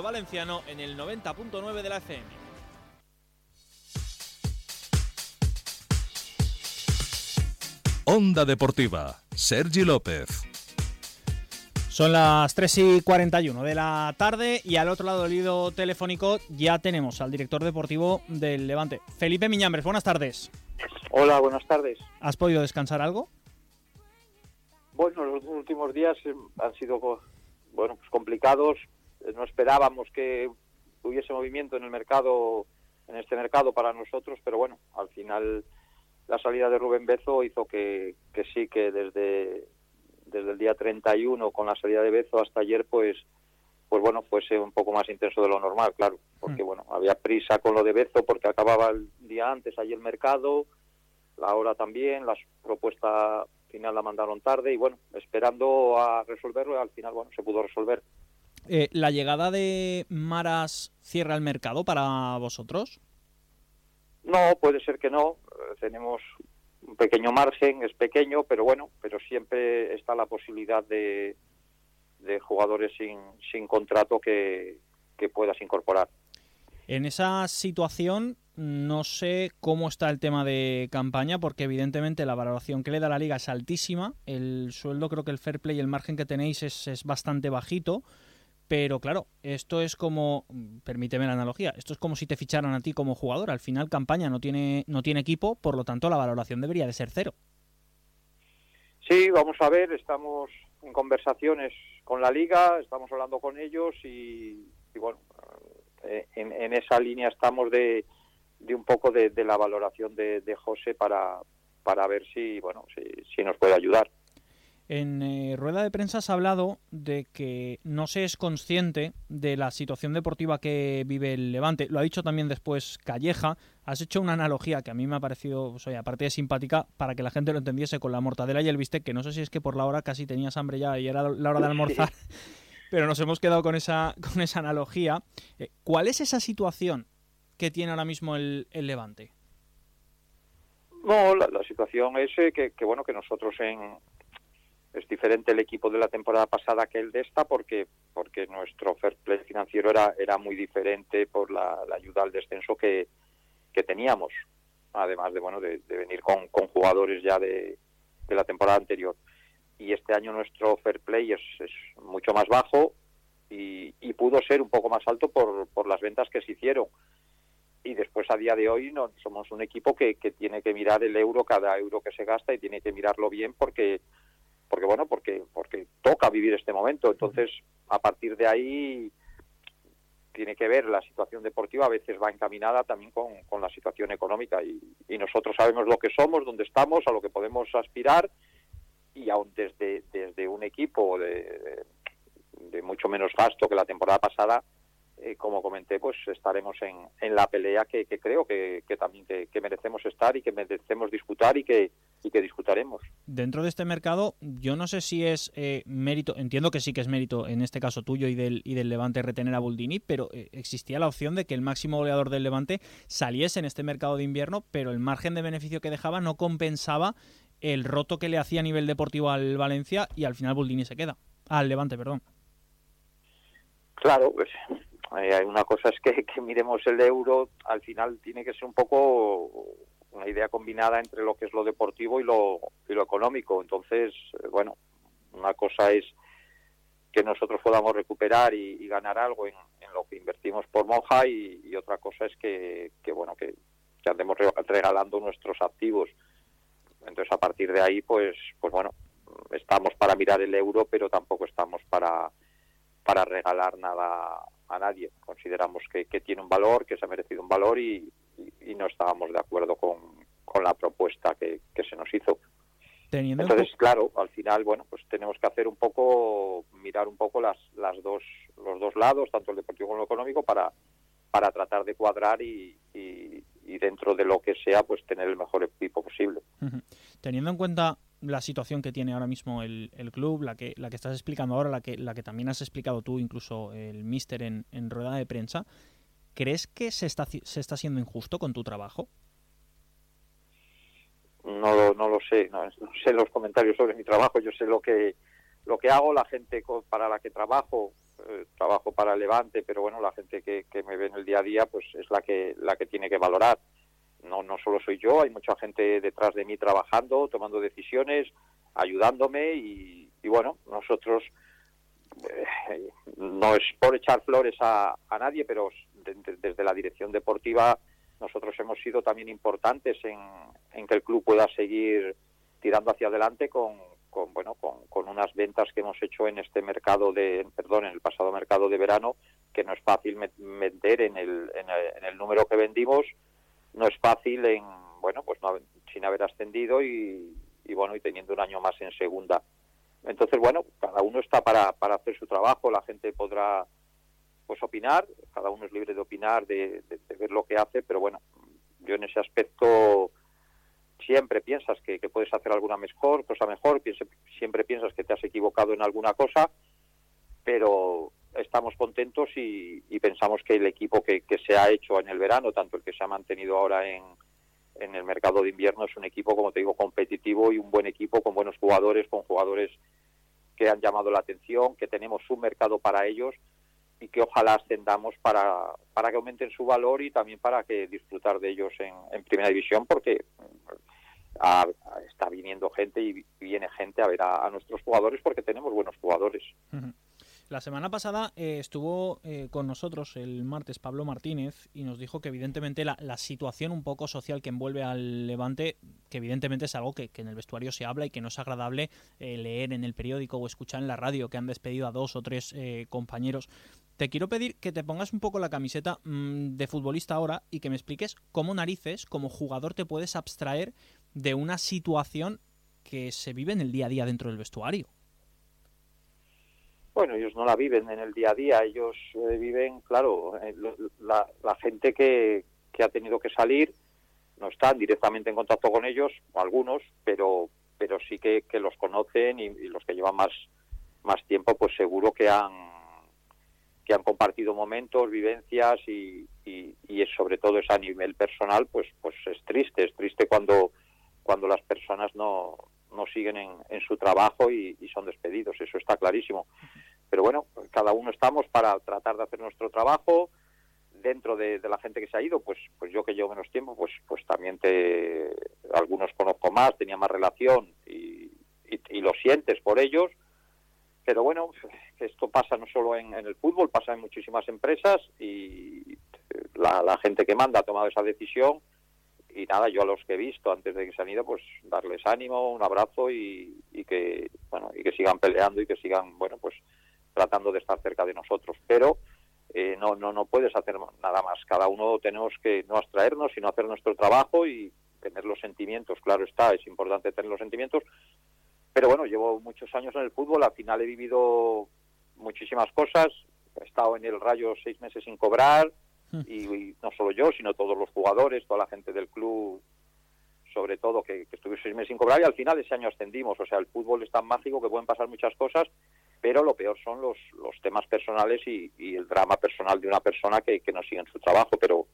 Valenciano en el 90.9 de la FM. Onda Deportiva, Sergi López. Son las 3 y 41 de la tarde y al otro lado del hilo telefónico ya tenemos al director deportivo del Levante, Felipe Miñambres. Buenas tardes. Hola, buenas tardes. ¿Has podido descansar algo? Bueno, los últimos días eh, han sido bueno, pues complicados. No esperábamos que hubiese movimiento en el mercado, en este mercado para nosotros, pero bueno, al final la salida de Rubén Bezo hizo que, que sí, que desde, desde el día 31 con la salida de Bezo hasta ayer, pues pues bueno, fuese un poco más intenso de lo normal, claro, porque mm. bueno, había prisa con lo de Bezo porque acababa el día antes allí el mercado, la hora también, la propuesta final la mandaron tarde y bueno, esperando a resolverlo, al final bueno, se pudo resolver. Eh, ¿La llegada de Maras cierra el mercado para vosotros? No, puede ser que no. Eh, tenemos un pequeño margen, es pequeño, pero bueno, pero siempre está la posibilidad de, de jugadores sin, sin contrato que, que puedas incorporar. En esa situación, no sé cómo está el tema de campaña, porque evidentemente la valoración que le da la liga es altísima. El sueldo, creo que el fair play, el margen que tenéis es, es bastante bajito. Pero claro, esto es como, permíteme la analogía, esto es como si te ficharan a ti como jugador. Al final, campaña no tiene, no tiene equipo, por lo tanto, la valoración debería de ser cero. Sí, vamos a ver, estamos en conversaciones con la liga, estamos hablando con ellos y, bueno, eh, en, esa línea estamos de, de un poco de, la valoración de, José para, para ver si, bueno, si, nos puede ayudar. En eh, rueda de prensa has hablado de que no se es consciente de la situación deportiva que vive el Levante. Lo ha dicho también después Calleja. Has hecho una analogía que a mí me ha parecido, pues, aparte de simpática, para que la gente lo entendiese con la mortadela y el bistec, que no sé si es que por la hora casi tenías hambre ya y era la hora de almorzar. pero nos hemos quedado con esa, con esa analogía. Eh, ¿Cuál es esa situación que tiene ahora mismo el, Levante? No, la, situación es eh, que, bueno que nosotros en es diferente el equipo de la temporada pasada que el de esta porque porque nuestro fair play financiero era era muy diferente por la, ayuda al descenso que, que, teníamos además de bueno de, venir con, con, jugadores ya de, de, la temporada anterior. Y este año nuestro fair play es, es mucho más bajo y, y, pudo ser un poco más alto por, por las ventas que se hicieron. Y después a día de hoy no somos un equipo que, que tiene que mirar el euro cada euro que se gasta y tiene que mirarlo bien porque porque bueno porque porque toca vivir este momento. Entonces a partir de ahí tiene que ver la situación deportiva a veces va encaminada también con, con la situación económica. Y, y, nosotros sabemos lo que somos dónde estamos a lo que podemos aspirar. Y aún desde desde un equipo de, de mucho menos gasto que la temporada pasada eh, como comenté, pues estaremos en, en la pelea que, creo que, también que, merecemos estar y que merecemos disputar y que, y que disputaremos. Dentro de este mercado, yo no sé si es eh, mérito, entiendo que sí que es mérito en este caso tuyo y del, y del Levante retener a Buldini, pero eh, existía la opción de que el máximo goleador del Levante saliese en este mercado de invierno, pero el margen de beneficio que dejaba no compensaba el roto que le hacía a nivel deportivo al Valencia y al final Buldini se queda. Al Levante, perdón. Claro, pues eh, una cosa es que, miremos el euro, al final tiene que ser un poco una idea combinada entre lo que es lo deportivo y lo, y lo económico. Entonces, eh, bueno, una cosa es que nosotros podamos recuperar y, ganar algo en, lo que invertimos por Monja y, otra cosa es que, bueno, que, que, andemos regalando nuestros activos. Entonces, a partir de ahí, pues, pues bueno, estamos para mirar el euro, pero tampoco estamos para, para regalar nada a nadie. Consideramos que, tiene un valor, que se ha merecido un valor y, no estábamos de acuerdo con, la propuesta que, se nos hizo. Entonces, claro, al final, bueno, pues tenemos que hacer un poco, mirar un poco las, las dos, los dos lados, tanto el deportivo como el económico, para, para tratar de cuadrar y, dentro de lo que sea, pues tener el mejor equipo posible. Teniendo en cuenta la situación que tiene ahora mismo el, club, la que, la que estás explicando ahora, la que, la que también has explicado tú, incluso el míster en, rueda de prensa, ¿crees que se está, se está siendo injusto con tu trabajo? No, no lo sé, no, sé los comentarios sobre mi trabajo, yo sé lo que, lo que hago, la gente para la que trabajo eh, trabajo para Levante, pero bueno, la gente que, me ve en el día a día, pues es la que, la que tiene que valorar. No, no solo soy yo, hay mucha gente detrás de mí trabajando, tomando decisiones, ayudándome y, bueno, nosotros, eh, no es por echar flores a, nadie, pero desde la dirección deportiva nosotros hemos sido también importantes en, en que el club pueda seguir tirando hacia adelante con, con bueno con, con, unas ventas que hemos hecho en este mercado de perdón en el pasado mercado de verano que no es fácil vender en el, en el, número que vendimos no es fácil en bueno pues no, sin haber ascendido y, y, bueno y teniendo un año más en segunda. Entonces bueno cada uno está para, para hacer su trabajo la gente podrá pues opinar cada uno es libre de opinar de, de ver lo que hace pero bueno yo en ese aspecto siempre piensas que, puedes hacer alguna mejor, cosa mejor, siempre piensas que te has equivocado en alguna cosa, pero estamos contentos y, pensamos que el equipo que, se ha hecho en el verano, tanto el que se ha mantenido ahora en, en el mercado de invierno, es un equipo, como te digo, competitivo y un buen equipo con buenos jugadores, con jugadores que han llamado la atención, que tenemos un mercado para ellos y que ojalá ascendamos para, para que aumenten su valor y también para que disfrutar de ellos en, en primera división, porque está viniendo gente y viene gente a ver a, nuestros jugadores porque tenemos buenos jugadores. La semana pasada eh, estuvo eh, con nosotros el martes Pablo Martínez y nos dijo que evidentemente la, situación un poco social que envuelve al Levante, que evidentemente es algo que, en el vestuario se habla y que no es agradable eh, leer en el periódico o escuchar en la radio que han despedido a dos o tres compañeros. Te quiero pedir que te pongas un poco la camiseta mm, de futbolista ahora y que me expliques cómo narices, como jugador, te puedes abstraer de una situación que se vive en el día a día dentro del vestuario. Bueno, ellos no la viven en el día a día, ellos eh, viven, claro, eh, la, gente que, que, ha tenido que salir no están directamente en contacto con ellos, algunos, pero pero sí que, los conocen y, los que llevan más más tiempo, pues seguro que han que han compartido momentos, vivencias y, y, y sobre todo es a nivel personal, pues pues es triste, es triste cuando cuando las personas no, no siguen en, en su trabajo y, son despedidos, eso está clarísimo. Pero bueno, cada uno estamos para tratar de hacer nuestro trabajo dentro de, la gente que se ha ido, pues pues yo que llevo menos tiempo, pues pues también te algunos conozco más, tenía más relación y, y, lo sientes por ellos. Pero bueno, esto pasa no solo en, el fútbol, pasa en muchísimas empresas y la, la gente que manda ha tomado esa decisión y nada, yo a los que he visto antes de que se han ido, pues darles ánimo, un abrazo y, que bueno y que sigan peleando y que sigan bueno pues tratando de estar cerca de nosotros. Pero eh, no no no puedes hacer nada más. Cada uno tenemos que no abstraernos, sino hacer nuestro trabajo y tener los sentimientos. Claro está, es importante tener los sentimientos. Pero bueno, llevo muchos años en el fútbol. Al final he vivido muchísimas cosas. He estado en el Rayo seis meses sin cobrar y, no solo yo, sino todos los jugadores, toda la gente del club, sobre todo, que, que estuve seis meses sin cobrar y al final ese año ascendimos. O sea, el fútbol es tan mágico que pueden pasar muchas cosas, pero lo peor son los, los temas personales y, el drama personal de una persona que, no sigue en su trabajo. Pero,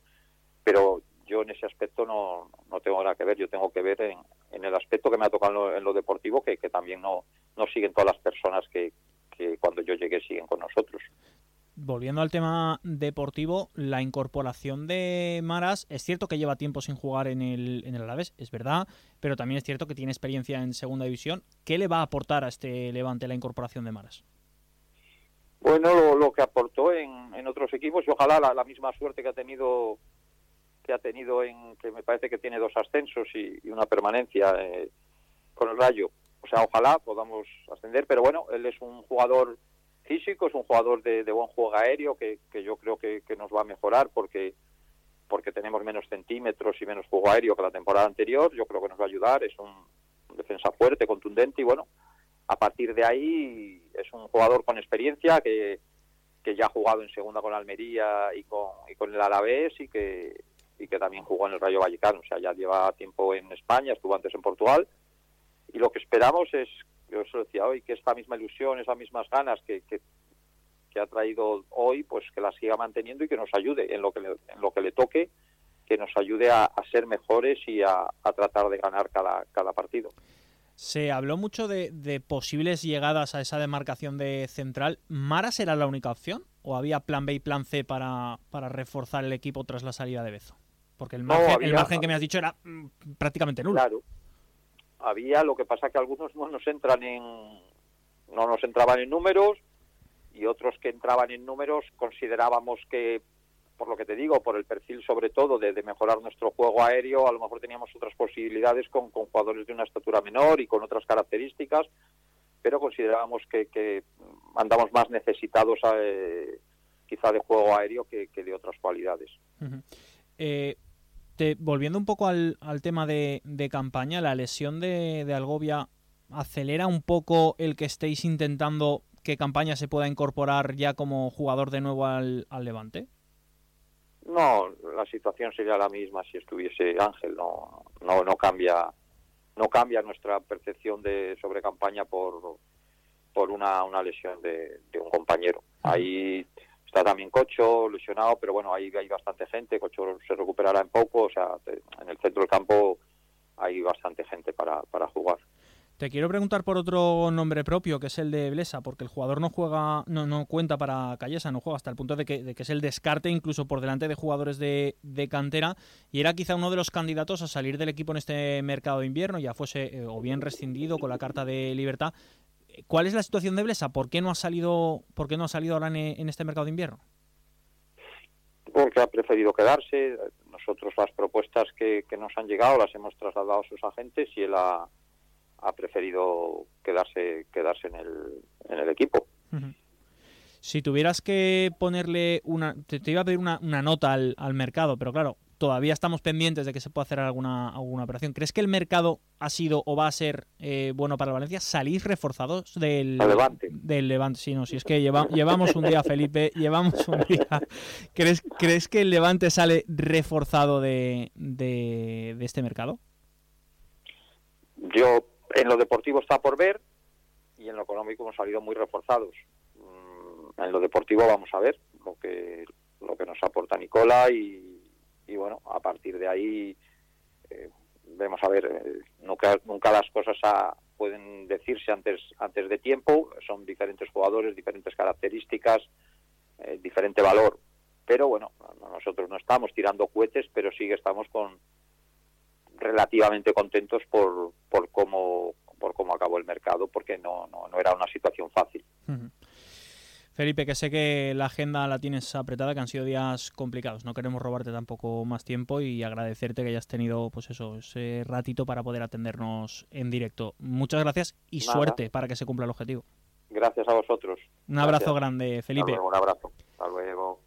pero yo en ese aspecto no, no tengo nada que ver, yo tengo que ver en, en el aspecto que me ha tocado en lo, deportivo, que, que también no, no siguen todas las personas que, que cuando yo llegué siguen con nosotros volviendo al tema deportivo, la incorporación de Maras es cierto que lleva tiempo sin jugar en el, en el Alavés, es verdad, pero también es cierto que tiene experiencia en segunda división. ¿Qué le va a aportar a este Levante la incorporación de Maras? Bueno, lo, que aportó en, en, otros equipos y ojalá la, misma suerte que ha tenido que ha tenido en que me parece que tiene dos ascensos y, una permanencia eh, con el Rayo. O sea, ojalá podamos ascender, pero bueno, él es un jugador físico, es un jugador de, buen juego aéreo que, yo creo que, nos va a mejorar porque porque tenemos menos centímetros y menos juego aéreo que la temporada anterior, yo creo que nos va a ayudar, es un, defensa fuerte, contundente y bueno, a partir de ahí es un jugador con experiencia que, que ya ha jugado en segunda con Almería y con, y con el Alavés y que, y que también jugó en el Rayo Vallecano, o sea, ya lleva tiempo en España, estuvo antes en Portugal. Y lo que esperamos es yo eso decía hoy, que esta misma ilusión, esas mismas ganas que, que, ha traído hoy, pues que la siga manteniendo y que nos ayude en lo que le, en lo que le toque, que nos ayude a, ser mejores y a, tratar de ganar cada, cada partido. Se habló mucho de, de, posibles llegadas a esa demarcación de central. ¿Maras era la única opción? ¿O había plan B y plan C para, para reforzar el equipo tras la salida de Bezo? Porque el margen, no, había, el margen que me has dicho era mm, prácticamente nulo. Claro. Había, lo que pasa que algunos no nos entran en. no nos entraban en números y otros que entraban en números considerábamos que por lo que te digo, por el perfil sobre todo de, de, mejorar nuestro juego aéreo, a lo mejor teníamos otras posibilidades con, con, jugadores de una estatura menor y con otras características, pero considerábamos que, que andamos más necesitados eh, quizá de juego aéreo que, que de otras cualidades. Uh te, volviendo un poco al, al tema de, de, campaña, la lesión de, de Algovia acelera un poco el que estéis intentando que campaña se pueda incorporar ya como jugador de nuevo al, al Levante? No, la situación sería la misma si estuviese Ángel. No, no, no cambia, no cambia nuestra percepción de sobre campaña por por una, una lesión de, de un compañero. Ahí está también Cocho lesionado, pero bueno, ahí hay bastante gente. Cocho se recuperará en poco, o sea, en el centro del campo hay bastante gente para, para jugar. Te quiero preguntar por otro nombre propio, que es el de Blesa, porque el jugador no juega, no, no cuenta para Callesa, no juega hasta el punto de que, de que es el descarte incluso por delante de jugadores de, de, cantera, y era quizá uno de los candidatos a salir del equipo en este mercado de invierno, ya fuese eh, o bien rescindido con la carta de libertad. ¿Cuál es la situación de Blesa? ¿Por qué no ha salido, por qué no ha salido ahora en, en este mercado de invierno? Porque ha preferido quedarse. Nosotros las propuestas que, que nos han llegado las hemos trasladado a sus agentes y él ha ha preferido quedarse quedarse en el, en el equipo. Uh -huh. Si tuvieras que ponerle una... Te, te iba a pedir una, una nota al, al, mercado, pero claro, todavía estamos pendientes de que se pueda hacer alguna, alguna operación. ¿Crees que el mercado ha sido o va a ser eh, bueno para el Valencia? ¿Salís reforzados del Levante? Del Levante, sí, no, si es que lleva, llevamos un día, Felipe, llevamos un día. ¿Crees, ¿Crees que el Levante sale reforzado de, de, de este mercado? Yo en lo deportivo está por ver y en lo económico hemos salido muy reforzados. Mm, en lo deportivo vamos a ver lo que lo que nos aporta Nicola y, y bueno, a partir de ahí eh, vemos a ver, eh, nunca, nunca las cosas a, pueden decirse antes antes de tiempo, son diferentes jugadores, diferentes características, eh, diferente valor. Pero bueno, nosotros no estamos tirando cohetes, pero sí que estamos con, relativamente contentos por, por cómo por cómo acabó el mercado porque no, no, no era una situación fácil. Uh. Felipe, que sé que la agenda la tienes apretada, que han sido días complicados. No queremos robarte tampoco más tiempo y agradecerte que hayas tenido pues eso, ese ratito para poder atendernos en directo. Muchas gracias y Nada. suerte para que se cumpla el objetivo. Gracias a vosotros. Un abrazo gracias. grande, Felipe. Luego, un abrazo. Hasta luego.